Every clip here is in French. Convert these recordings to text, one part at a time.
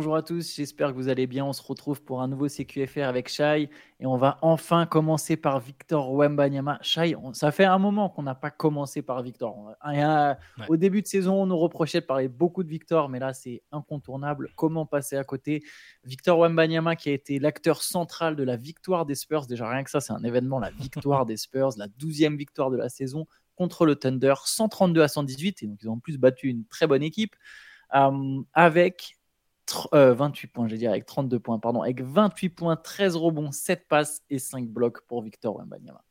Bonjour à tous, j'espère que vous allez bien. On se retrouve pour un nouveau CQFR avec Shai et on va enfin commencer par Victor Wembanyama. Shai, ça fait un moment qu'on n'a pas commencé par Victor. Au début de saison, on nous reprochait de parler beaucoup de Victor, mais là c'est incontournable. Comment passer à côté? Victor Wembanyama qui a été l'acteur central de la victoire des Spurs. Déjà rien que ça, c'est un événement, la victoire des Spurs, la douzième victoire de la saison contre le Thunder, 132 à 118 et donc ils ont en plus battu une très bonne équipe. Euh, avec 28 euh, points, je vais dire, avec 32 points, pardon, avec 28 points, 13 rebonds, 7 passes et 5 blocs pour Victor Wembanyama.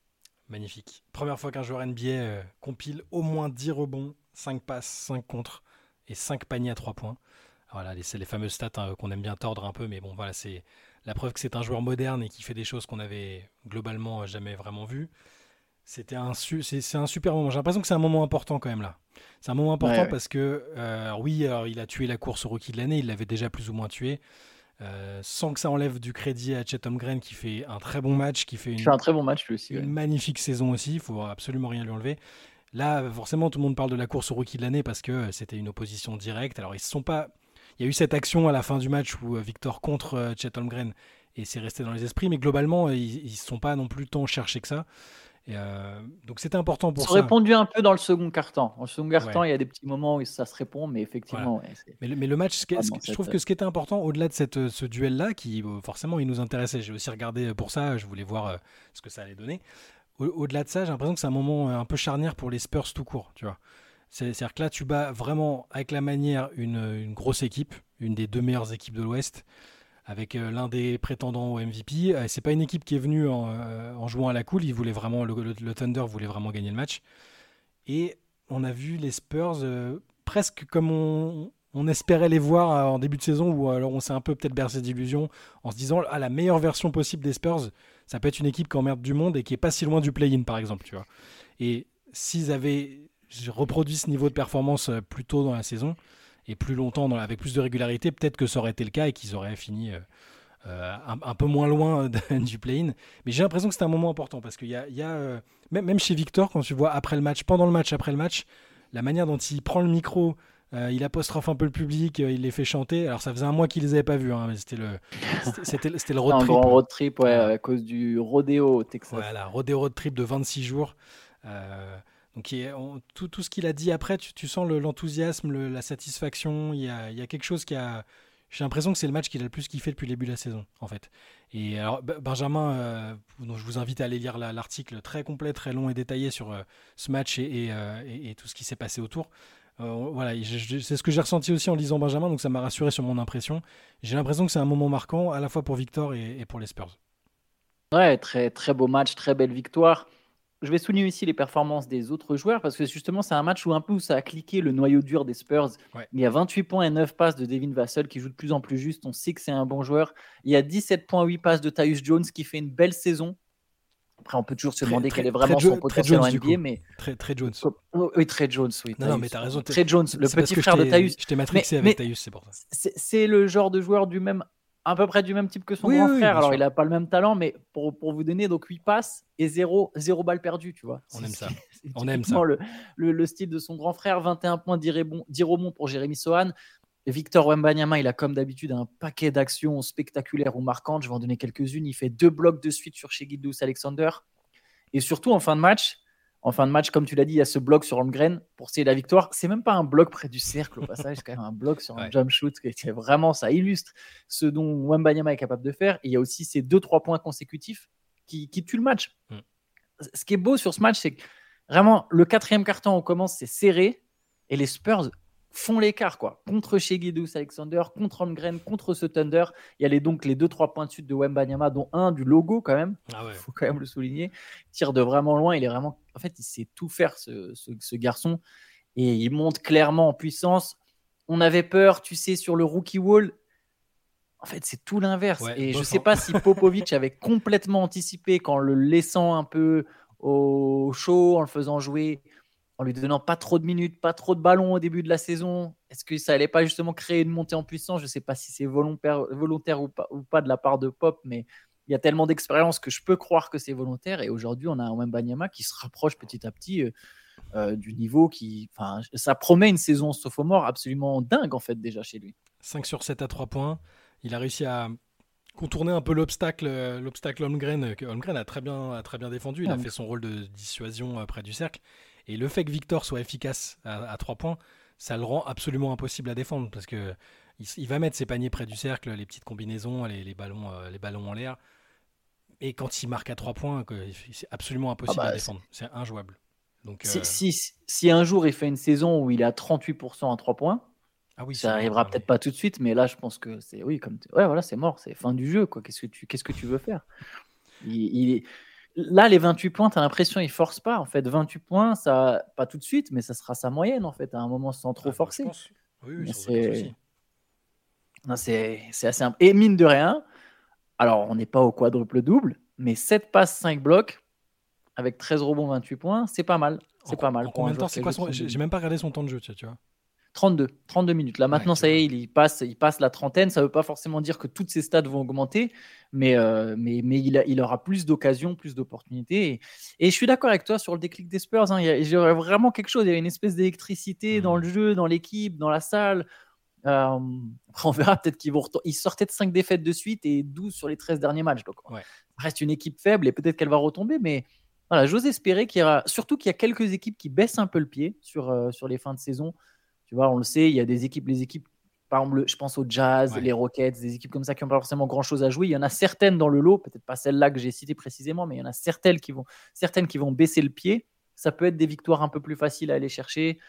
Magnifique. Première fois qu'un joueur NBA euh, compile au moins 10 rebonds, 5 passes, 5 contres et 5 paniers à 3 points. Voilà, c'est les fameuses stats hein, qu'on aime bien tordre un peu, mais bon, voilà, c'est la preuve que c'est un joueur moderne et qui fait des choses qu'on avait globalement jamais vraiment vues. C'était un, c'est, un super moment. J'ai l'impression que c'est un moment important quand même là. C'est un moment important parce que, euh, oui, il a tué la course au rookie de l'année, il l'avait déjà plus ou moins tué. Euh, sans que ça enlève du crédit à Chet Holmgren qui fait un très bon match, qui fait une, un très bon match lui aussi, une magnifique saison aussi, il faut absolument rien lui enlever. Là, forcément, tout le monde parle de la course au rookie de l'année parce que c'était une opposition directe. Alors, ils se sont pas. Il y a eu cette action à la fin du match où euh, Victor contre Chet Holmgren et c'est resté dans les esprits, mais globalement, ils ne sont pas non plus tant cherchés que ça. Euh, donc c'était important pour ça. répondu un peu dans le second quart-temps. Le second quart-temps, il y a des petits moments où ça se répond, mais effectivement. mais, le, match, je trouve que ce qui était important au-delà de cette, ce duel-là, qui euh, forcément il nous intéressait, j'ai aussi regardé pour ça, je voulais voir euh, ce que ça allait donner. Au-delà de ça, j'ai l'impression que c'est un moment un peu charnière pour les Spurs tout court, tu vois. C'est-à-dire que là, tu bats vraiment avec la manière une, une grosse équipe, une des deux meilleures équipes de l'Ouest avec euh, l'un des prétendants au MVP. Euh, c'est pas une équipe qui est venue en, euh, jouant à la cool. Il voulait vraiment, le, Thunder voulait vraiment gagner le match. Et on a vu les Spurs presque comme on, espérait les voir en début de saison, ou alors on s'est un peu peut-être bercé d'illusions en se disant à la meilleure version possible des Spurs, ça peut être une équipe qui emmerde du monde et qui est pas si loin du play-in par exemple, tu vois. Et s'ils avaient reproduit ce niveau de performance plus tôt dans la saison, et plus longtemps, dans, avec plus de régularité, peut-être que ça aurait été le cas et qu'ils auraient fini euh, euh, un, peu moins loin du play-in. Mais j'ai l'impression que c'est un moment important parce qu'il y a, y a euh, même, chez Victor, quand tu vois après le match, pendant le match, après le match, la manière dont il prend le micro, il apostrophe un peu le public, il les fait chanter. Alors ça faisait un mois qu'ils les avaient pas vus, hein, c'était le, c'était, c'était le road trip. Un grand road trip, ouais, à cause du rodéo au Texas. Voilà, rodéo road trip de 26 jours. Donc tout, tout, ce qu'il a dit après, tu, sens l'enthousiasme, la satisfaction. Il y, a, quelque chose qui a. J'ai l'impression que c'est le match qu'il a le plus kiffé depuis le début de la saison, en fait. Et alors, Benjamin, euh, je vous invite à aller lire l'article très complet, très long et détaillé sur euh, ce match euh, et, et, tout ce qui s'est passé autour. voilà, c'est ce que j'ai ressenti aussi en lisant Benjamin, donc ça m'a rassuré sur mon impression. J'ai l'impression que c'est un moment marquant à la fois pour Victor et, et pour les Spurs. Ouais, très, très beau match, très belle victoire je vais souligner ici les performances des autres joueurs parce que justement, c'est un match où un peu où ça a cliqué le noyau dur des Spurs. Il y a 28 points et 9 passes de Devin Vassell qui joue de plus en plus juste. On sait que c'est un bon joueur. Il y a 17 points, 8 passes de Tyus Jones qui fait une belle saison. Après, on peut toujours se demander quel est vraiment son potentiel en NBA, mais très, très Jones. Oui, très Jones, oui. Non, non mais t'as raison. Très Jones, le petit frère de Tyus. Je t'ai matrixé avec Tyus, c'est pour ça. C'est le genre de joueur du même à peu près du même type que son grand frère. Alors, il n'a pas le même talent, mais pour, pour, vous donner, donc 8 passes et 0, 0 balles perdues, tu vois. On aime ça. On aime ça. Le, le, style de son grand frère, 21 points, 10 rebonds pour Jérémy Sohan. Victor Wembanyama, il a comme d'habitude un paquet d'actions spectaculaires ou marquantes. Je vais en donner quelques-unes. Il fait deux blocs de suite sur chez Alexander. Et surtout, en fin de match, en fin de match, comme tu l'as dit, il y a ce bloc sur Holmgren pour sceller la victoire. C'est même pas un bloc près du cercle au passage, c'est quand même un bloc sur un jump shoot. Qui vraiment, ça illustre ce dont Wembanyama est capable de faire. Et il y a aussi ces deux trois points consécutifs qui, qui tuent le match. Mm. Ce qui est beau sur ce match, c'est que vraiment le quatrième carton, on commence, c'est serré et les Spurs font l'écart quoi. Contre chez Guidous Alexander, contre Holmgren, contre ce Thunder. Il y a les, donc les deux trois points de suite de Wembanyama, dont un du logo quand même. Il ah faut quand même le souligner. tire de vraiment loin. Il est vraiment, en fait, il sait tout faire ce, ce, garçon et il monte clairement en puissance. On avait peur, tu sais, sur le rookie wall. En fait, c'est tout l'inverse. et je ne sais pas si Popovic avait complètement anticipé qu'en le laissant un peu au chaud, en le faisant jouer en lui donnant pas trop de minutes, pas trop de ballons au début de la saison Est-ce que ça allait pas justement créer une montée en puissance? Je ne sais pas si c'est volontaire, volontaire ou, pas, ou, pas, de la part de Pop, mais il y a tellement d'expérience que je peux croire que c'est volontaire. Et aujourd'hui, on a un Banyama qui se rapproche petit à petit euh, euh, du niveau qui. Enfin, ça promet une saison sophomore absolument dingue en fait déjà chez lui. 5 sur 7 à 3 points. Il a réussi à contourner un peu l'obstacle l'obstacle Holmgren que Holmgren a très bien a très bien défendu il a fait son rôle de dissuasion près du cercle et le fait que Victor soit efficace à, 3 points ça le rend absolument impossible à défendre parce que il, va mettre ses paniers près du cercle les petites combinaisons les, ballons les ballons en l'air et quand il marque à 3 points, c'est absolument impossible ah bah, à défendre. C'est injouable. Donc, si, euh, si, un jour il fait une saison où il est à 38% à 3 points, ah oui, ça arrivera peut-être pas tout de suite, mais là je pense que c'est oui, comme ouais, voilà, c'est mort, c'est fin du jeu. Qu'est-ce que tu qu'est-ce que tu veux faire? Il, est... Là, les 28 points, tu as l'impression il force pas. En fait, 28 points, ça pas tout de suite, mais ça sera sa moyenne en fait, à un moment sans trop ah, bah, forcer. Oui, oui, c'est c'est assez Et mine de rien, alors, on n'est pas au quadruple double, mais 7 passes, 5 blocs, avec 13 rebonds, 28 points, c'est pas mal. C'est pas mal. combien de temps c'est quoi J'ai même pas regardé son temps de jeu, tu vois. 32, 32 minutes. Là maintenant, ça y est, il passe, il passe la trentaine. Ça ne veut pas forcément dire que toutes ses stats vont augmenter, mais, euh, mais, mais il, il, aura plus d'occasions, plus d'opportunités. Et, je suis d'accord avec toi sur le déclic des Spurs. Hein. Il y a vraiment quelque chose. Il y a une espèce d'électricité dans mmh. le jeu, dans l'équipe, dans la salle. Euh, on verra peut-être qu'ils vont Ils sortaient de 5 défaites de suite et 12 sur les 13 derniers matchs. Donc, reste une équipe faible et peut-être qu'elle va retomber. Mais voilà, j'ose espérer qu'il y aura. Surtout qu'il y a quelques équipes qui baissent un peu le pied sur, euh, sur les fins de saison. Tu vois, on le sait, il y a des équipes, les équipes, par exemple, je pense aux Jazz, les Rockets, des équipes comme ça qui n'ont pas forcément grand-chose à jouer. Il y en a certaines dans le lot, peut-être pas celles-là que j'ai citées précisément, mais il y en a certaines qui vont, certaines qui vont baisser le pied. Ça peut être des victoires un peu plus faciles à aller chercher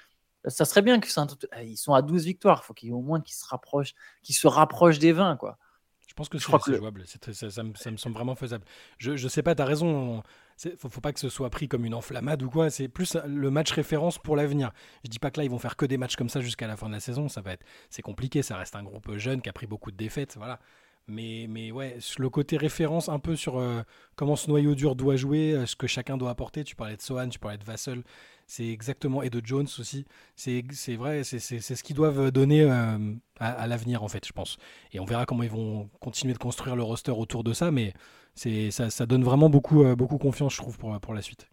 ça serait bien que ah, ils sont à 12 victoires. Il faut qu'ils au moins qu'ils se rapprochent, qu'ils se rapprochent des 20, quoi. Je pense que c'est jouable. ça, me, semble vraiment faisable. Je, je sais pas, tu as raison. Il faut, faut pas que ce soit pris comme une enflammade ou quoi. C'est plus le match référence pour l'avenir. Je dis pas que là, ils vont faire que des matchs comme ça jusqu'à la fin de la saison. Ça va être, c'est compliqué. Ça reste un groupe jeune qui a pris beaucoup de défaites. Voilà. Mais, mais ouais, le côté référence un peu sur euh, comment ce noyau dur doit jouer, euh, ce que chacun doit apporter. Tu parlais de Sohan, tu parlais de Vassel. C'est exactement. Et de Jones aussi. C'est vrai, c'est ce qu'ils doivent donner euh, à, l'avenir, en fait, je pense. Et on verra comment ils vont continuer de construire le roster autour de ça. Mais ça, ça donne vraiment beaucoup, beaucoup confiance, je trouve, pour, pour la suite.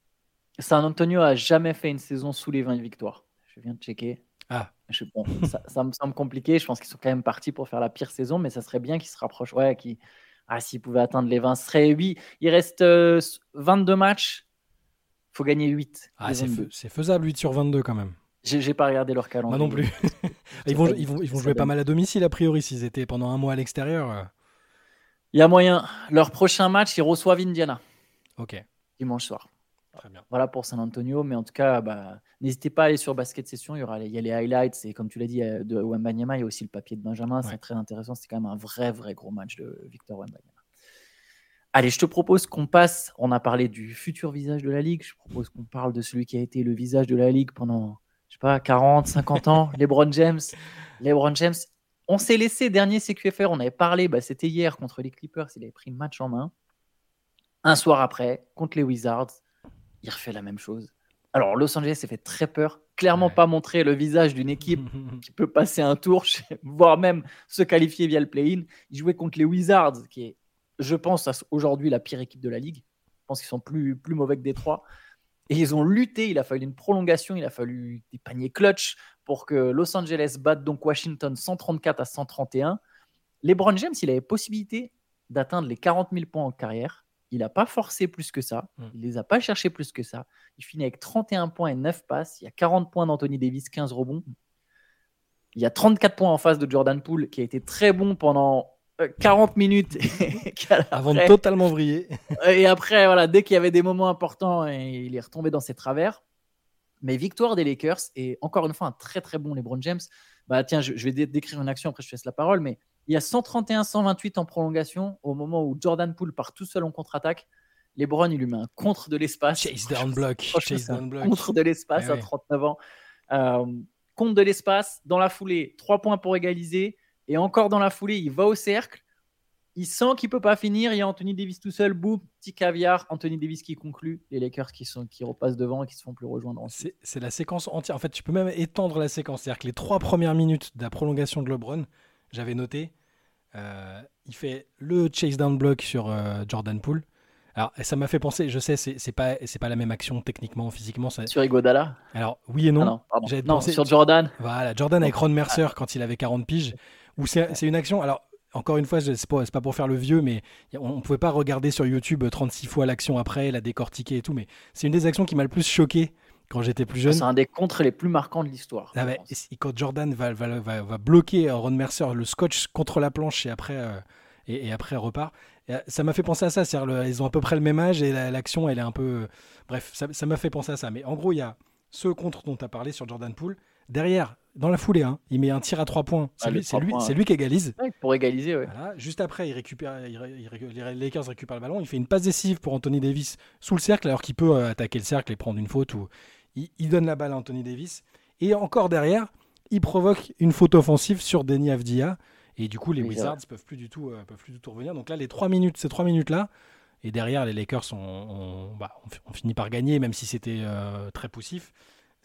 San Antonio a jamais fait une saison sous les 20 victoires. Je viens de checker. Ah. ça, me semble compliqué. Je pense qu'ils sont quand même partis pour faire la pire saison, mais ça serait bien qu'ils se rapprochent. Ouais, qui ah, s'ils pouvaient atteindre les 20, ce serait 8. Il reste 22 euh, matchs. Faut gagner 8. Ah, c'est faisable 8 sur 22 quand même. J'ai pas regardé leur calendrier. Moi non plus. ils, vont, ils, vont, ils vont jouer pas mal à domicile a priori s'ils étaient pendant un mois à l'extérieur. Il y a moyen. Leur prochain match, ils reçoivent Indiana. Ok. Dimanche soir. Voilà pour San Antonio. Mais en tout cas, bah, n'hésitez pas à aller sur Basket Session. Il y, aura les, il y a les highlights. Et comme tu l'as dit, euh, de Wembanyama, il y a aussi le papier de Benjamin. C'est très intéressant. C'est quand même un vrai, vrai gros match de Victor Wembanyama. Allez, je te propose qu'on passe. On a parlé du futur visage de la Ligue. Je propose qu'on parle de celui qui a été le visage de la Ligue pendant, je sais pas, 40, 50 ans. LeBron James. LeBron James. On s'est laissé dernier CQFR. On avait parlé, bah, c'était hier contre les Clippers. Il avait pris le match en main. Un soir après, contre les Wizards il refait la même chose. Alors, Los Angeles s'est fait très peur. Clairement pas montrer le visage d'une équipe qui peut passer un tour, voire même se qualifier via le play-in. Il jouait contre les Wizards, qui est, je pense, aujourd'hui la pire équipe de la ligue. Je pense qu'ils sont plus, plus mauvais que Détroit. Et ils ont lutté. Il a fallu une prolongation, il a fallu des paniers clutch pour que Los Angeles batte donc Washington 134 à 131. LeBron James, il avait possibilité d'atteindre les 40 000 points en carrière. Il n'a pas forcé plus que ça. Mmh. Il les a pas cherchés plus que ça. Il finit avec 31 points et 9 passes. Il y a 40 points d'Anthony Davis, 15 rebonds. Il y a 34 points en face de Jordan Poole, qui a été très bon pendant 40 euh, minutes. Avant de totalement vriller. et après, voilà, dès qu'il y avait des moments importants, il est retombé dans ses travers. Mais victoire des Lakers, et encore une fois, un très très bon LeBron James. Bah tiens, je, je vais décrire une action, après je te laisse la parole, mais il y a 131-128 en prolongation au moment où Jordan Poole part tout seul en contre-attaque. LeBron, il lui met un contre de l'espace. Chase down block. Chase down block. Contre de l'espace eh à 39 ans. Euh, contre de l'espace. Dans la foulée, 3 points pour égaliser. Et encore dans la foulée, il va au cercle. Il sent qu'il peut pas finir. Il y a Anthony Davis tout seul. Boum, petit caviar. Anthony Davis qui conclut. Les Lakers qui, sont, qui repassent devant et qui se font plus rejoindre. C'est la séquence entière. En fait, tu peux même étendre la séquence. C'est-à-dire que les trois premières minutes de la prolongation de LeBron, j'avais noté, euh, il fait le chase down block sur euh, Jordan Poole. Alors, ça m'a fait penser, je sais, c'est pas, pas la même action techniquement, physiquement. Ça... Sur Igodala Alors, oui et non. Ah non, non sur Jordan. Voilà, Jordan avec Ron Mercer quand il avait 40 piges, où c'est une action. Alors, encore une fois, c'est pas, pas pour faire le vieux, mais on ne pouvait pas regarder sur YouTube 36 fois l'action après, la décortiquer et tout. Mais c'est une des actions qui m'a le plus choqué quand j'étais plus jeune. C'est un des contres les plus marquants de l'histoire. Ah quand Jordan va, va, va, bloquer Ron Mercer, le scotch contre la planche et après, euh, et, après repart. Euh, ça m'a fait penser à ça. ils ont à peu près le même âge et l'action, elle est un peu. Bref, ça m'a fait penser à ça. Mais en gros, il y a ce contre dont tu as parlé sur Jordan Poole. Derrière, dans la foulée, hein, il met un tir à trois points. C'est ah, lui, lui, lui, qui égalise. pour égaliser, ouais. Juste après, il récupère, les Lakers récupèrent le ballon. Il fait une passe décisive pour Anthony Davis sous le cercle, alors qu'il peut euh, attaquer le cercle et prendre une faute. Ou il, donne la balle à Anthony Davis. Et encore derrière, il provoque une faute offensive sur Denis Avdia. Et du coup, les Wizards peuvent plus du tout, euh, peuvent plus du tout revenir. Donc là, les trois minutes, ces trois minutes là, et derrière, les Lakers ont, bah, on, finit par gagner, même si c'était euh, très poussif.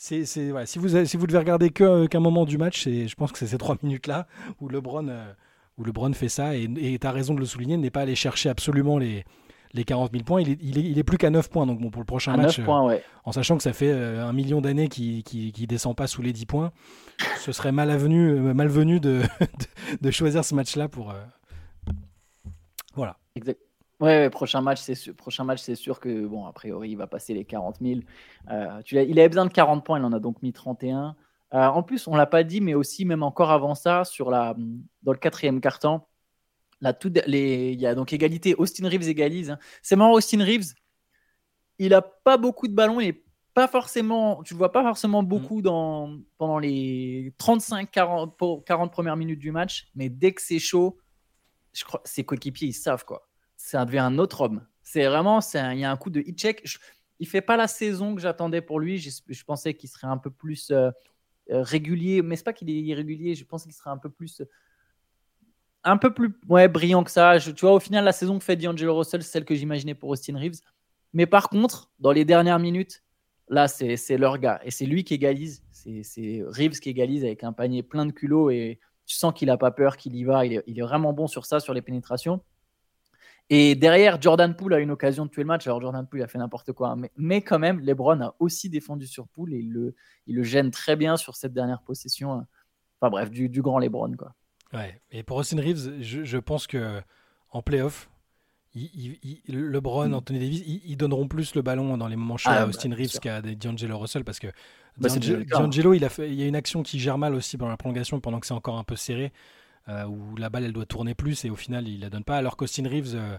C'est, si, vous, si vous devez regarder que, qu'un moment du match, je pense que c'est ces trois minutes-là où LeBron, euh, où LeBron fait ça. Et tu as raison de le souligner, n'est pas aller chercher absolument les, les 40 000 points. Il est, il est, plus qu'à 9 points. Donc bon, pour le prochain match, euh, en sachant que ça fait un million d'années qu'il qui, descend pas sous les 10 points, ce serait malvenu, malvenu de, de, choisir ce match-là pour. Voilà. Exact. Ouais, prochain match, c'est sûr, prochain match, c'est sûr que bon, a priori, il va passer les 40 000. Euh, tu il avait besoin de 40 points, il en a donc mis 31. Euh, en plus, on l'a pas dit, mais aussi même encore avant ça, sur la, dans le quatrième carton, tout, les, il y a donc égalité. Austin Reeves égalise. Hein. C'est marrant, Austin Reeves, il a pas beaucoup de ballons, et pas forcément, tu le vois pas forcément beaucoup mm. dans, pendant les 35-40 40 premières minutes du match, mais dès que c'est chaud, je crois, ses coéquipiers ils savent quoi ça devient un autre homme. C'est vraiment, il y a un coup de hit check. il fait pas la saison que j'attendais pour lui. Je, pensais qu'il serait un peu plus euh, euh, régulier, mais c'est pas qu'il est irrégulier. Je pensais qu'il serait un peu plus, un peu plus, ouais, brillant que ça. tu vois, au final, la saison que fait D'Angelo Russell, c'est celle que j'imaginais pour Austin Reeves. Mais par contre, dans les dernières minutes, là, c'est leur gars et c'est lui qui égalise. C'est Reeves qui égalise avec un panier plein de culot et tu sens qu'il a pas peur, qu'il y va. il est vraiment bon sur ça, sur les pénétrations. Et derrière, Jordan Poole a une occasion de tuer le match. Alors, Jordan Poole a fait n'importe quoi. Hein. Mais, quand même, LeBron a aussi défendu sur Poole et il le, il le gêne très bien sur cette dernière possession. Hein. Enfin, bref, du, du grand LeBron. Quoi. Ouais. Et pour Austin Reeves, je, pense que en playoff, il, LeBron, mm. Anthony Davis, ils, donneront plus le ballon dans les moments chauds ah, à Austin Reeves qu'à D'Angelo Russell parce que bah, D'Angelo, il, a il y a une action qui gère mal aussi pendant la prolongation pendant que c'est encore un peu serré. Euh, où la balle elle doit tourner plus et au final il la donne pas. Alors qu'Austin Reeves, euh,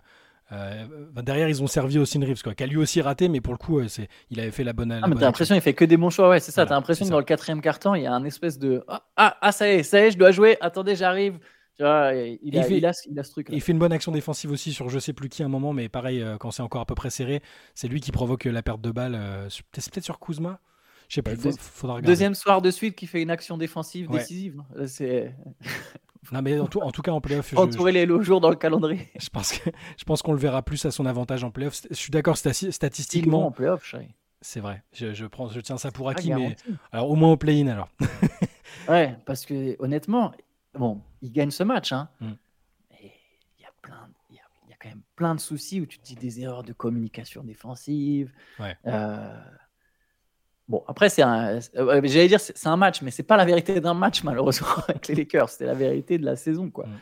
euh, derrière ils ont servi Austin Reeves, quoi, qui a lui aussi raté, mais pour le coup c'est, il avait fait la bonne. Ah, mais t'as l'impression qu'il fait que des bons choix, ouais, c'est ça. t'as l'impression que dans le quatrième carton il y a un espèce de ah, ah, ah, ça y est, ça y est, je dois jouer. Attendez, j'arrive. il, a, fait, il, a, ce truc. Il fait une bonne action défensive aussi sur je sais plus qui à un moment, mais pareil, quand c'est encore à peu près serré, c'est lui qui provoque la perte de balle. c'est peut-être sur Kuzma Je sais pas, faudra regarder. Deuxième soir de suite qui fait une action défensive décisive. C'est... Non, mais en tout, en tout cas en playoff. Entourer les lots jours dans le calendrier. Je pense, que, je pense qu'on le verra plus à son avantage en playoff. Je suis d'accord statistiquement. en playoff, C'est vrai. Je, je, prends, je tiens ça pour acquis, mais alors au moins au play-in alors. ouais, parce que honnêtement, bon, il gagne ce match, hein. Mm. il y a plein, il y, a, quand même plein de soucis où tu te dis des erreurs de communication défensive. Ouais. Euh, Bon, après, c'est un, euh, j'allais dire, c'est un match, mais c'est pas la vérité d'un match, malheureusement, avec les Lakers. C'est la vérité de la saison, quoi. Mm.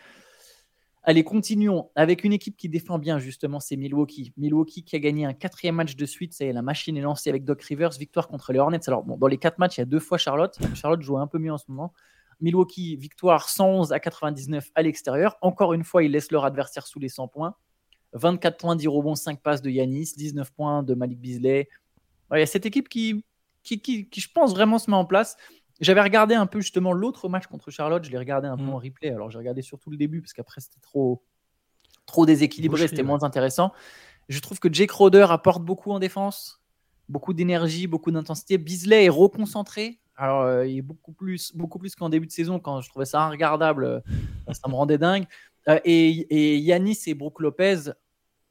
Allez, continuons avec une équipe qui défend bien, justement, c'est Milwaukee. Milwaukee qui a gagné un quatrième match de suite. Ça y est, la machine est lancée avec Doc Rivers. Victoire contre les Hornets. Alors, bon, dans les quatre matchs, il y a deux fois Charlotte. Charlotte joue un peu mieux en ce moment. Milwaukee, victoire 111 à 99 à l'extérieur. Encore une fois, ils laissent leur adversaire sous les 100 points. 24 points, 10 rebonds, 5 passes de Yanis, 19 points de Malik Beasley. Il y a cette équipe qui, qui, je pense, vraiment se met en place. J'avais regardé un peu justement l'autre match contre Charlotte, je l'ai regardé un peu mm. en replay. Alors j'ai regardé surtout le début parce qu'après c'était trop, trop déséquilibré, c'était moins intéressant. Je trouve que Jake Roder apporte beaucoup en défense, beaucoup d'énergie, beaucoup d'intensité. Bisley est reconcentré. Alors euh, il est beaucoup plus, beaucoup plus qu'en début de saison quand je trouvais ça regardable, euh, ça me rendait dingue. Euh, et, et Yanis et Brook Lopez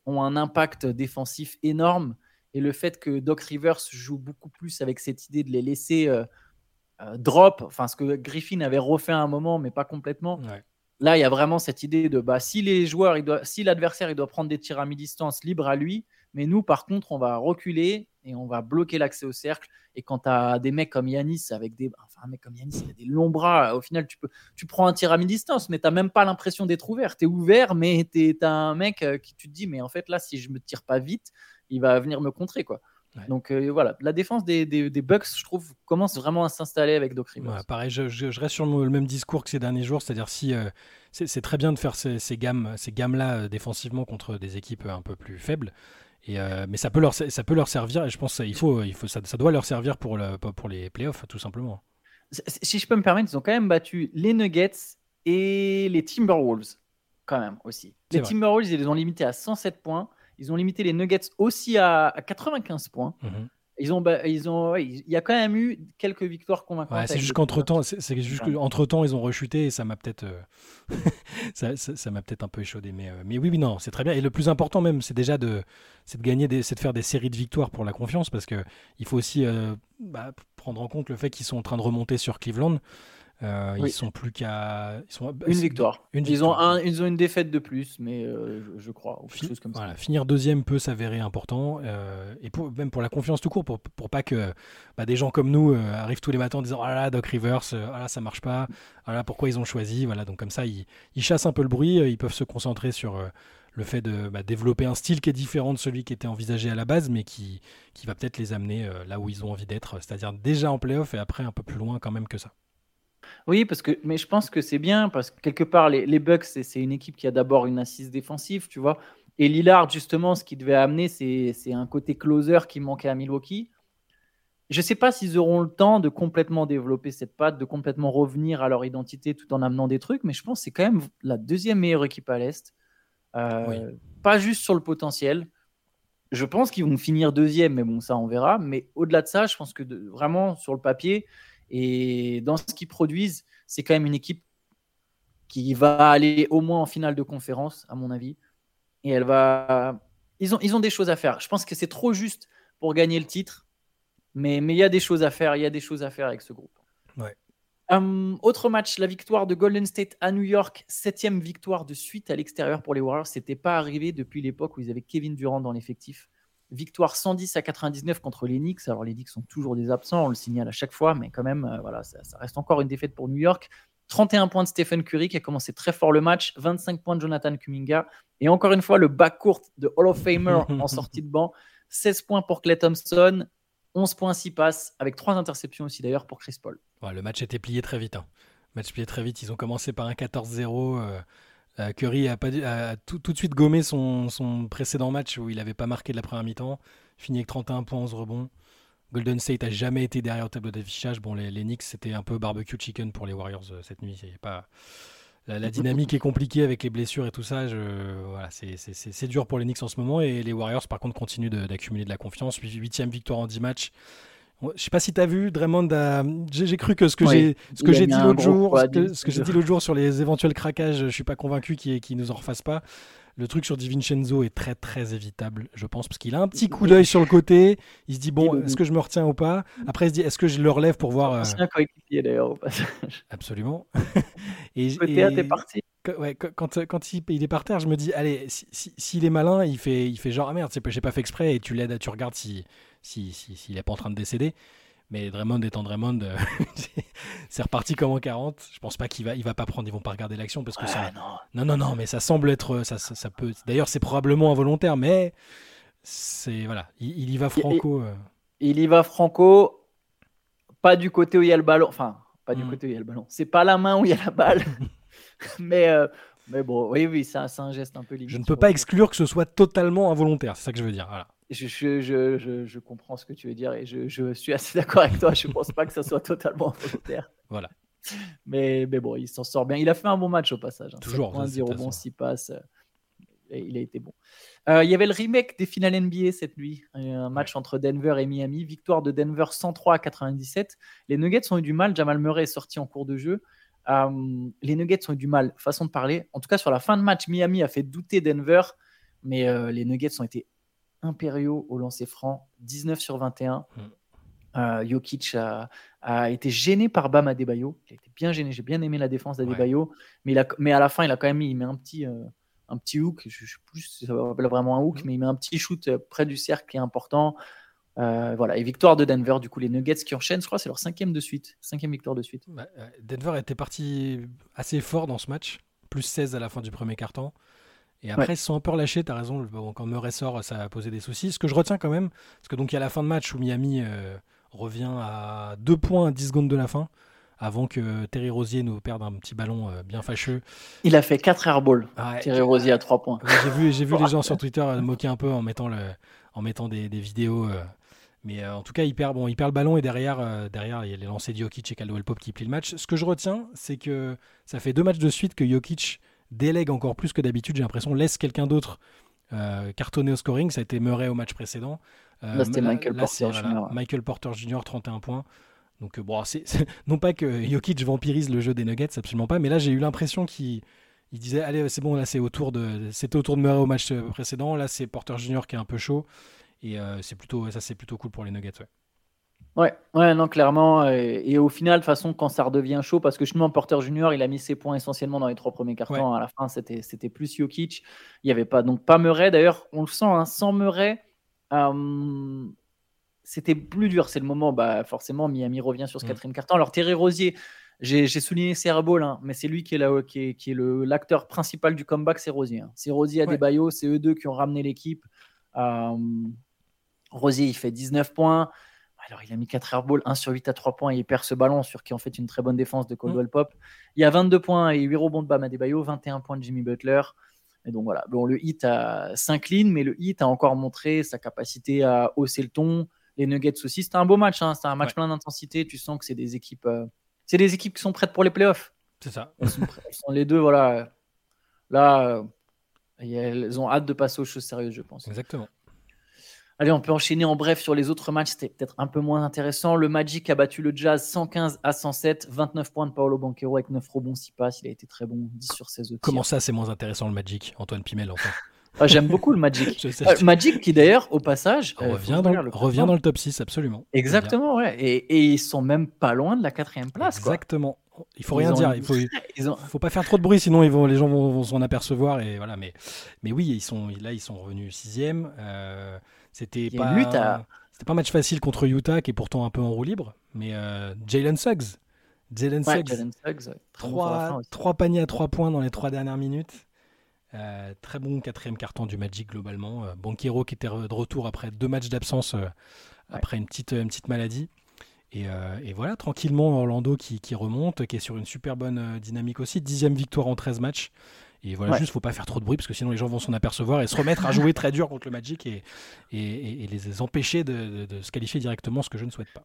ont un impact défensif énorme. Et le fait que Doc Rivers joue beaucoup plus avec cette idée de les laisser euh, euh, drop, enfin ce que Griffin avait refait à un moment, mais pas complètement. Là, il y a vraiment cette idée de bah, si les joueurs, il doit, si l'adversaire il doit prendre des tirs à mi-distance libre à lui, mais nous, par contre, on va reculer et on va bloquer l'accès au cercle. Et quand tu as des mecs comme Yanis, avec des. Enfin, un mec comme Yanis, il a des longs bras. Au final, tu, peux, tu prends un tir à mi-distance, mais tu n'as même pas l'impression d'être ouvert. Tu es ouvert, mais tu as un mec euh, qui tu te dis, mais en fait, là, si je me tire pas vite, il va venir me contrer. quoi. Donc euh, voilà, la défense des, des, Bucks, je trouve, commence vraiment à s'installer avec Doc Rivers. pareil, je, reste sur le, même discours que ces derniers jours, c'est-à-dire si euh, c'est très bien de faire ces, ces gammes, ces gammes-là défensivement contre des équipes un peu plus faibles. Et, euh, mais ça peut, leur, ça peut leur servir, et je pense qu'il faut, il faut, ça, ça doit leur servir pour, le, pour les playoffs, tout simplement. Si je peux me permettre, ils ont quand même battu les Nuggets et les Timberwolves, quand même aussi. Les Timberwolves, ils les ont limités à 107 points. Ils ont limité les Nuggets aussi à, 95 points. Mhm. Ils ont, ils ont, il y a quand même eu quelques victoires convaincantes. c'est juste qu'entre temps, c'est juste qu'entre temps, ils ont rechuté et ça m'a peut-être, euh, ça, m'a peut-être un peu échaudé. Mais, euh, mais oui, oui, non, c'est très bien. Et le plus important même, c'est déjà de, c'est de gagner, c'est de faire des séries de victoires pour la confiance parce que il faut aussi euh, bah, prendre en compte le fait qu'ils sont en train de remonter sur Cleveland. Euh, ils sont plus qu'à. Une victoire. ils, Ont un, ils ont une défaite de plus, mais euh, je, crois. comme voilà, Finir deuxième peut s'avérer important. Euh, et pour, même pour la confiance tout court, pour, pour pas que bah, des gens comme nous arrivent tous les matins en disant Oh là là, Doc Rivers, oh là, ça marche pas. Oh là, pourquoi ils ont choisi Voilà, donc comme ça, ils, ils, chassent un peu le bruit. Ils peuvent se concentrer sur le fait de bah, développer un style qui est différent de celui qui était envisagé à la base, mais qui, qui va peut-être les amener là où ils ont envie d'être, c'est-à-dire déjà en playoff et après un peu plus loin quand même que ça. Oui, parce que, mais je pense que c'est bien parce que quelque part, les, les Bucks, c'est une équipe qui a d'abord une assise défensive, tu vois. Et Lillard, justement, ce qu'il devait amener, c'est un côté closer qui manquait à Milwaukee. Je ne sais pas s'ils auront le temps de complètement développer cette patte, de complètement revenir à leur identité tout en amenant des trucs, mais je pense que c'est quand même la deuxième meilleure équipe à l'Est. Euh, pas juste sur le potentiel. Je pense qu'ils vont finir deuxième, mais bon, ça, on verra. Mais au-delà de ça, je pense que vraiment, sur le papier, et dans ce qu'ils produisent, c'est quand même une équipe qui va aller au moins en finale de conférence, à mon avis. Et elle va. Ils ont, ils ont des choses à faire. Je pense que c'est trop juste pour gagner le titre. Mais il y a des choses à faire. Il y a des choses à faire avec ce groupe. Ouais. Hum, autre match, la victoire de Golden State à New York, septième victoire de suite à l'extérieur pour les Warriors. C'était pas arrivé depuis l'époque où ils avaient Kevin Durant dans l'effectif. Victoire 110 à 99 contre les Knicks. Alors les Knicks sont toujours des absents, on le signale à chaque fois, mais quand même, euh, voilà, ça, reste encore une défaite pour New York. 31 points de Stephen Curry qui a commencé très fort le match, 25 points de Jonathan Kuminga. Et encore une fois, le backcourt de Hall of Famer en sortie de banc. 16 points pour Clay Thompson, 11 points s'y passent, avec 3 interceptions aussi d'ailleurs pour Chris Paul. le match était plié très vite. Hein. match plié très vite. Ils ont commencé par un 14-0. Euh, Curry a, pas, tout, de suite gommé son, précédent match où il n'avait pas marqué de la première mi-temps, fini avec 31 points, 11 rebonds. Golden State a jamais été derrière au tableau d'affichage. Bon, les, Knicks, c'était un peu barbecue chicken pour les Warriors euh, cette nuit. Pas... La, dynamique est compliquée avec les blessures et tout ça. Voilà, c'est dur pour les Knicks en ce moment. Et les Warriors, par contre, continuent d'accumuler de, la confiance. Huitième victoire en 10 matchs. Je sais pas si tu as vu, Draymond J'ai cru que ce que que j'ai dit l'autre jour, ce que, j'ai dit l'autre jour sur les éventuels craquages, je suis pas convaincu qu'il qu nous en refasse pas. Le truc sur Di Vincenzo est très très évitable, je pense, parce qu'il a un petit coup d'œil sur le côté. Il se dit bon, est-ce que je me retiens ou pas? Après, il se dit est-ce que je le relève pour voir. C'est un coéquipier d'ailleurs au passage. Absolument. et, côté, parti. Ouais, quand, quand il, il, est par terre, je me dis allez, s'il si, est malin, il fait, il fait genre ah merde, j'ai pas fait exprès et tu l'aides, tu regardes si s'il si, si, n'est pas en train de décéder. Mais Draymond étant Draymond, euh, c'est reparti comme en 40. Je pense pas qu'il va, il va pas prendre, ils vont pas regarder l'action parce que ça. Non. non. non, mais ça semble être, ça, ça, peut. D'ailleurs, c'est probablement involontaire, mais c'est voilà, il, y va franco. Euh. Il, y va franco, pas du côté où il y a le ballon, enfin, pas du mm. côté où il y a le ballon. C'est pas la main où il y a la balle, mais. Euh, mais bon, oui, oui, c'est un, geste un peu limite. Je ne peux pas exclure que ce soit totalement involontaire, c'est ça que je veux dire. Voilà je, je, je, je, comprends ce que tu veux dire et je, suis assez d'accord avec toi. Je ne pense pas que ça soit totalement volontaire. Voilà. Mais, mais bon, il s'en sort bien. Il a fait un bon match au passage. Hein. Toujours. Points, 10 rebonds, 6 passes. Il a été bon. Euh, il y avait le remake des finales NBA cette nuit. Un match entre Denver et Miami. Victoire de Denver 103 à 97. Les Nuggets ont eu du mal. Jamal Murray est sorti en cours de jeu. Euh, les Nuggets ont eu du mal, façon de parler. En tout cas, sur la fin de match, Miami a fait douter Denver. Mais euh, les Nuggets ont été impériaux au lancer franc, 19 sur 21. Mm. Euh, Jokic a, été gêné par Bam Adebayo. Il a été bien gêné. J'ai bien aimé la défense d'Adebayo. Mais, mais à la fin, il a quand même mis, il met un petit, euh, un petit hook. Je ne sais plus si ça s'appelle vraiment un hook, mm. mais il met un petit shoot euh, près du cercle qui est important. voilà, et victoire de Denver, du coup les Nuggets qui enchaînent, je crois, c'est leur cinquième de suite, cinquième victoire de suite. Bah, Denver était parti assez fort dans ce match, plus 16 à la fin du premier quart-temps. Et après, ils se sont un peu relâchés, t'as raison, quand Murray sort, ça a posé des soucis. Ce que je retiens quand même, parce que donc il y a la fin de match où Miami revient à 2 points à 10 secondes de la fin avant que Terry Rosier nous perde un petit ballon euh, bien fâcheux. Il a fait 4 airballs, Terry Rosier à 3 points. j'ai vu, j'ai vu les gens sur Twitter euh, moquer un peu en mettant, le, en mettant des, vidéos. Euh, mais en tout cas, il perd, bon, il perd le ballon et derrière, derrière, il y a les lancers de Jokic et Caldwell Pop qui plient le match. Ce que je retiens, c'est que ça fait deux matchs de suite que Jokic délègue encore plus que d'habitude. J'ai l'impression laisse quelqu'un d'autre cartonner au scoring. Ça a été Murray au match précédent. là, c'était Michael Porter Jr. Michael Porter Jr. 31 points. Donc, euh, bon, c'est, non pas que Jokic vampirise le jeu des Nuggets, absolument pas, mais là, j'ai eu l'impression qu'il disait Allez, c'est bon, là, c'est autour de, c'était autour de Murray au match euh, précédent. Là, c'est Porter Junior qui est un peu chaud. Et euh, c'est plutôt, ça, c'est plutôt cool pour les Nuggets. Ouais. Ouais, ouais, non, clairement. Et, au final, de toute façon, quand ça redevient chaud, parce que justement, Porter Junior, il a mis ses points essentiellement dans les trois premiers cartons. À la fin, c'était, c'était plus Jokic. Il n'y avait pas, donc pas Murray. D'ailleurs, on le sent, hein, sans Murray, c'était plus dur. C'est le moment, bah, forcément, Miami revient sur ce mm. quatrième carton. Alors, Terry Rosier, j'ai souligné Cerebral, hein, mais c'est lui qui est, là, qui est, qui est l'acteur principal du comeback, c'est Rosier. Hein. C'est Rosier à des Bayo, c'est eux deux qui ont ramené l'équipe. Euh, Rosier, il fait 19 points. Alors, il a mis 4 airballs, 1 sur 8 à 3 points, et il perd ce ballon sur qui en fait une très bonne défense de Caldwell mm. Pop. Il y a 22 points et 8 rebonds de Bam Adebayo, 21 points de Jimmy Butler. Et donc voilà, bon, le hit a 5 lignes, mais le hit a encore montré sa capacité à hausser le ton, les Nuggets aussi. C'était un beau match, hein. c'était un match plein d'intensité. Tu sens que c'est des équipes, euh, c'est des équipes qui sont prêtes pour les playoffs. C'est ça. Elles sont, les deux, voilà. Là, euh, elles ont hâte de passer aux choses sérieuses, je pense. Exactement. Allez, on peut enchaîner en bref sur les autres matchs. C'était peut-être un peu moins intéressant. Le Magic a battu le Jazz 115 à 107. 29 points de Paolo Banquero avec 9 rebonds, 6 passes. Il a été très bon, 10 sur 16 Comment ça, c'est moins intéressant le Magic, Antoine Pimel, enfin? Ah, J'aime beaucoup le Magic. Euh, Magic qui d'ailleurs, au passage, euh, revient, dans, le, revient dans le top 6, absolument. Exactement, ouais. Et, et, ils sont même pas loin de la quatrième place. Exactement. Il faut rien dire. Il faut, faut pas faire trop de bruit, sinon ils vont, les gens vont, s'en apercevoir. Et voilà. Mais, mais oui, ils sont là, ils sont revenus sixième. Euh, c'était pas. C'était pas un match facile contre Utah, qui est pourtant un peu en roue libre. Mais euh, Jalen Suggs. Jalen Suggs. trois, paniers à trois points dans les trois dernières minutes. Euh, très bon quatrième carton du Magic globalement. Euh, Banquero qui était de retour après deux matchs d'absence euh, après une petite, une petite maladie. Et, voilà, tranquillement, Orlando qui, qui, remonte, qui est sur une super bonne dynamique aussi. Dixième victoire en 13 matchs. Et voilà, juste, faut pas faire trop de bruit parce que sinon les gens vont s'en apercevoir et se remettre à jouer très dur contre le Magic et, et, les empêcher de, de, se qualifier directement, ce que je ne souhaite pas.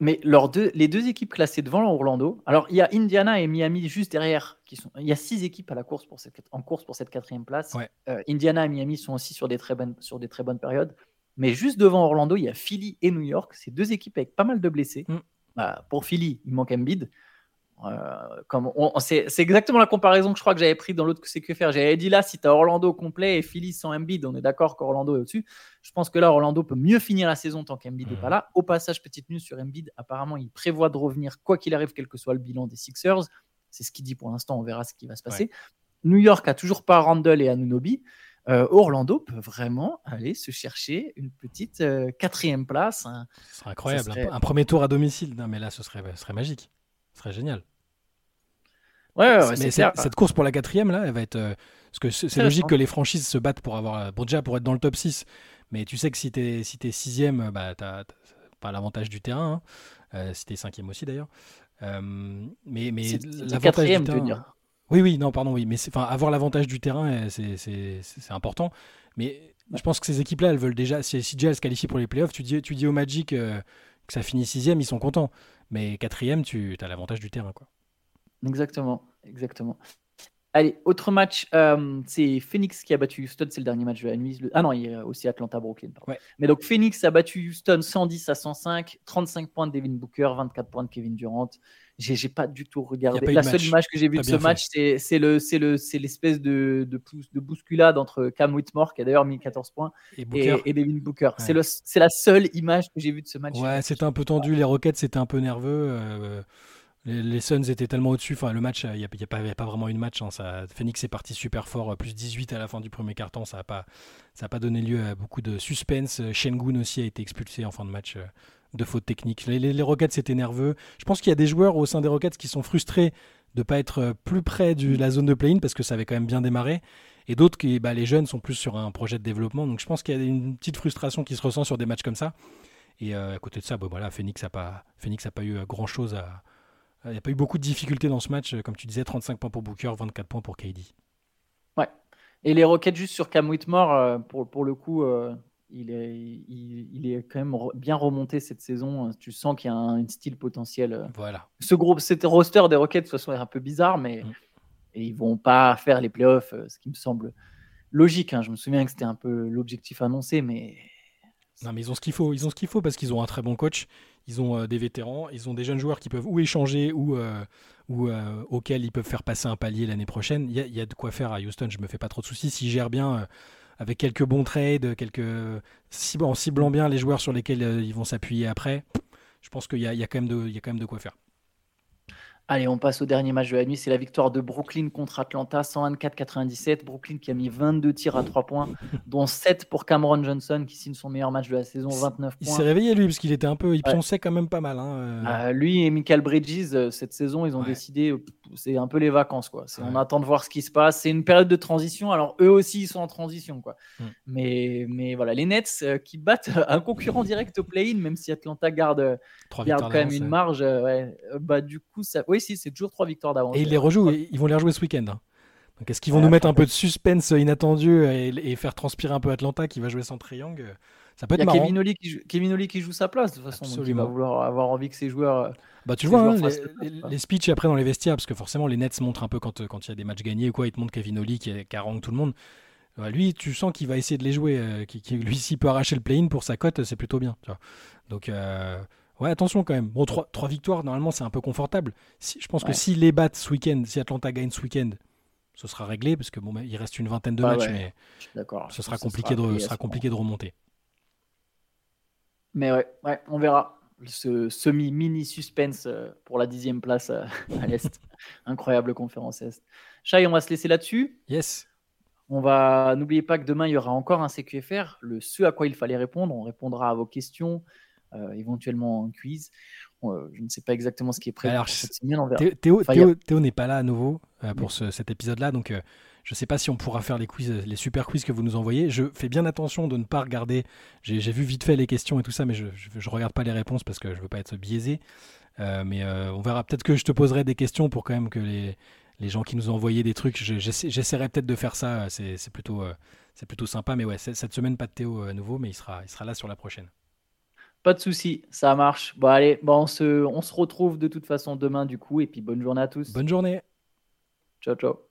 Mais leurs deux, les deux équipes classées devant Orlando, alors il y a Indiana et Miami juste derrière. Qui sont, il y a six équipes à la course pour cette, en course pour cette quatrième place. Euh, Indiana et Miami sont aussi sur des, très bonnes, sur des très bonnes périodes. Mais juste devant Orlando, il y a Philly et New York. C'est deux équipes avec pas mal de blessés. Mm. Bah, pour Philly, il manque Embiid. Euh, comme c'est, exactement la comparaison que je crois que j'avais pris dans l'autre c'est que faire. J'avais dit là, si tu as Orlando complet et Philly sans Embiid, on est d'accord qu'Orlando est au-dessus. Je pense que là, Orlando peut mieux finir la saison tant qu'Embiid n'est pas là. Au passage, petite news sur Embiid, apparemment, il prévoit de revenir quoi qu'il arrive, quel que soit le bilan des Sixers. C'est ce qu'il dit pour l'instant, on verra ce qui va se passer. New York a toujours pas Randall et Anunobi. Euh, Orlando peut vraiment aller se chercher une petite euh, quatrième place. Ce serait incroyable. Un, premier tour à domicile. Non, mais là, ce serait, ce serait magique. Ce serait génial. Ouais, mais cette course pour la quatrième, là, elle va être. Euh, parce que c'est logique que les franchises se battent pour avoir. Déjà pour être dans le top 6. Mais tu sais que si t'es si es sixième, bah, t'as pas l'avantage du terrain. Hein. Euh, si t'es cinquième aussi d'ailleurs. Euh, mais mais l'avantage du terrain. Oui, oui, non, pardon, oui. Mais enfin, avoir l'avantage du terrain, c'est important. Mais je pense que ces équipes-là, elles veulent déjà. Si, si déjà elles se qualifient pour les playoffs, tu dis, tu dis au Magic que ça finit sixième, ils sont contents. Mais quatrième, tu as l'avantage du terrain, quoi. Exactement, exactement. Allez, autre match, euh, c'est Phoenix qui a battu Houston, c'est le dernier match de la nuit. Ah non, il y a aussi Atlanta-Brooklyn. Mais donc Phoenix a battu Houston 110 à 105, 35 points de Devin Booker, 24 points de Kevin Durant. J'ai pas du tout regardé. La seule image que j'ai vue de ce match, c'est l'espèce de, de, de, bousculade entre Cam Whitmore, qui a d'ailleurs mis 14 points, et, et, Devin Booker. C'est la seule image que j'ai vue de ce match. Ouais, c'était un peu tendu. Les Rockets, c'était un peu nerveux. Euh, Les, Suns étaient tellement au-dessus. Enfin, le match, il n'y a, a, pas vraiment eu de match. Hein. Ça, Phoenix est parti super fort, plus 18 à la fin du premier quart-temps. Ça n'a pas, pas donné lieu à beaucoup de suspense. Shengun aussi a été expulsé en fin de match de faute technique. Les, les, Rockets étaient nerveux. Je pense qu'il y a des joueurs au sein des Rockets qui sont frustrés de ne pas être plus près de la zone de play-in parce que ça avait quand même bien démarré. Et d'autres qui, bah, les jeunes sont plus sur un projet de développement. Donc je pense qu'il y a une petite frustration qui se ressent sur des matchs comme ça. Et euh, à côté de ça, bon, voilà, Phoenix n'a pas, pas eu euh, grand chose à. Il n'y a pas eu beaucoup de difficultés dans ce match. Comme tu disais, 35 points pour Booker, 24 points pour KD. Ouais. Et les Rockets, juste sur Cam Whitmore, euh, pour, pour le coup, il, est, il, est quand même bien remonté cette saison. Tu sens qu'il y a un, style potentiel. Voilà. Ce groupe, c'était roster des Rockets, de toute façon, est un peu bizarre, mais mm. et ils vont pas faire les playoffs, ce qui me semble logique. Hein. Je me souviens que c'était un peu l'objectif annoncé, mais non, mais ils ont ce qu'il faut. Ils ont ce qu'il faut parce qu'ils ont un très bon coach. Ils ont euh, des vétérans. Ils ont des jeunes joueurs qui peuvent ou échanger ou, euh, ou euh, auxquels ils peuvent faire passer un palier l'année prochaine. Il y, a, de quoi faire à Houston. Je me fais pas trop de soucis. S'ils gèrent bien avec quelques bons trades, quelques en ciblant bien les joueurs sur lesquels ils vont s'appuyer après, je pense qu'il y, y, a quand même de quoi faire. Allez, on passe au dernier match de la nuit. C'est la victoire de Brooklyn contre Atlanta, 124-97. Brooklyn qui a mis 22 tirs à 3 points, dont 7 pour Cameron Johnson qui signe son meilleur match de la saison, 29 points. Il s'est réveillé lui parce qu'il était un peu, il pionçait quand même pas mal. Hein, euh. Euh, lui et Michael Bridges, euh, cette saison, ils ont décidé, c'est un peu les vacances quoi. On attend de voir ce qui se passe. C'est une période de transition. Alors eux aussi, ils sont en transition quoi. Mm. Mais, mais voilà, les Nets qui battent un concurrent direct au play-in, même si Atlanta garde, garde quand même une marge. Bah du coup, ça, oui c'est toujours trois victoires d'avance. Et ils les rejouent, ils vont les rejouer ce week-end. Donc est-ce qu'ils vont nous mettre un peu de suspense inattendu et, faire transpirer un peu Atlanta qui va jouer sans triangle ça peut être Il y a Kevin Oli, qui joue, Kevin qui joue sa place de toute façon. il va vouloir avoir envie que ses joueurs. Euh, bah tu vois, hein, les, speeches après dans les vestiaires, parce que forcément les Nets montrent un peu quand il y a des matchs gagnés ou quoi, ils te montrent Kevin Oli qui, qui harangue tout le monde. Bah, lui, tu sens qu'il va essayer de les jouer. Euh, qui, lui, s'il peut arracher le play-in pour sa cote, c'est plutôt bien. Tu vois. Donc, euh, Ouais, attention quand même. Bon, trois, victoires, normalement, c'est un peu confortable. Si, je pense que s'ils les battent ce week-end, si Atlanta gagne ce week-end, ce sera réglé, parce que bon, il reste une vingtaine de matchs, mais ce sera compliqué, de, sera compliqué de remonter. Mais ouais, ouais on verra. Ce semi-mini suspense euh, pour la dixième place euh, à l'Est. Incroyable conférence Est. Chai, on va se laisser là-dessus. Yes. On va, n'oubliez pas que demain, il y aura encore un CQFR, le ce à quoi il fallait répondre. On répondra à vos questions, euh, éventuellement un quiz. Euh, je ne sais pas exactement ce qui est prévu Alors. Théo, n'est pas là à nouveau euh, pour cet épisode-là, donc je ne sais pas si on pourra faire les quiz, les super quiz que vous nous envoyez. Je fais bien attention de ne pas regarder. J'ai vu vite fait les questions et tout ça, mais je ne regarde pas les réponses parce que je ne veux pas être biaisé. mais on verra. Peut-être que je te poserai des questions pour quand même que les, les gens qui nous ont envoyé des trucs, j'essaierai peut-être de faire ça. C'est plutôt, c'est plutôt sympa. Mais ouais, cette semaine, pas de Théo à nouveau, mais il sera, il sera là sur la prochaine. Pas de souci, ça marche. Bon, allez, bon, on, se, on se retrouve de toute façon demain, du coup, et puis bonne journée à tous. Bonne journée. Ciao, ciao.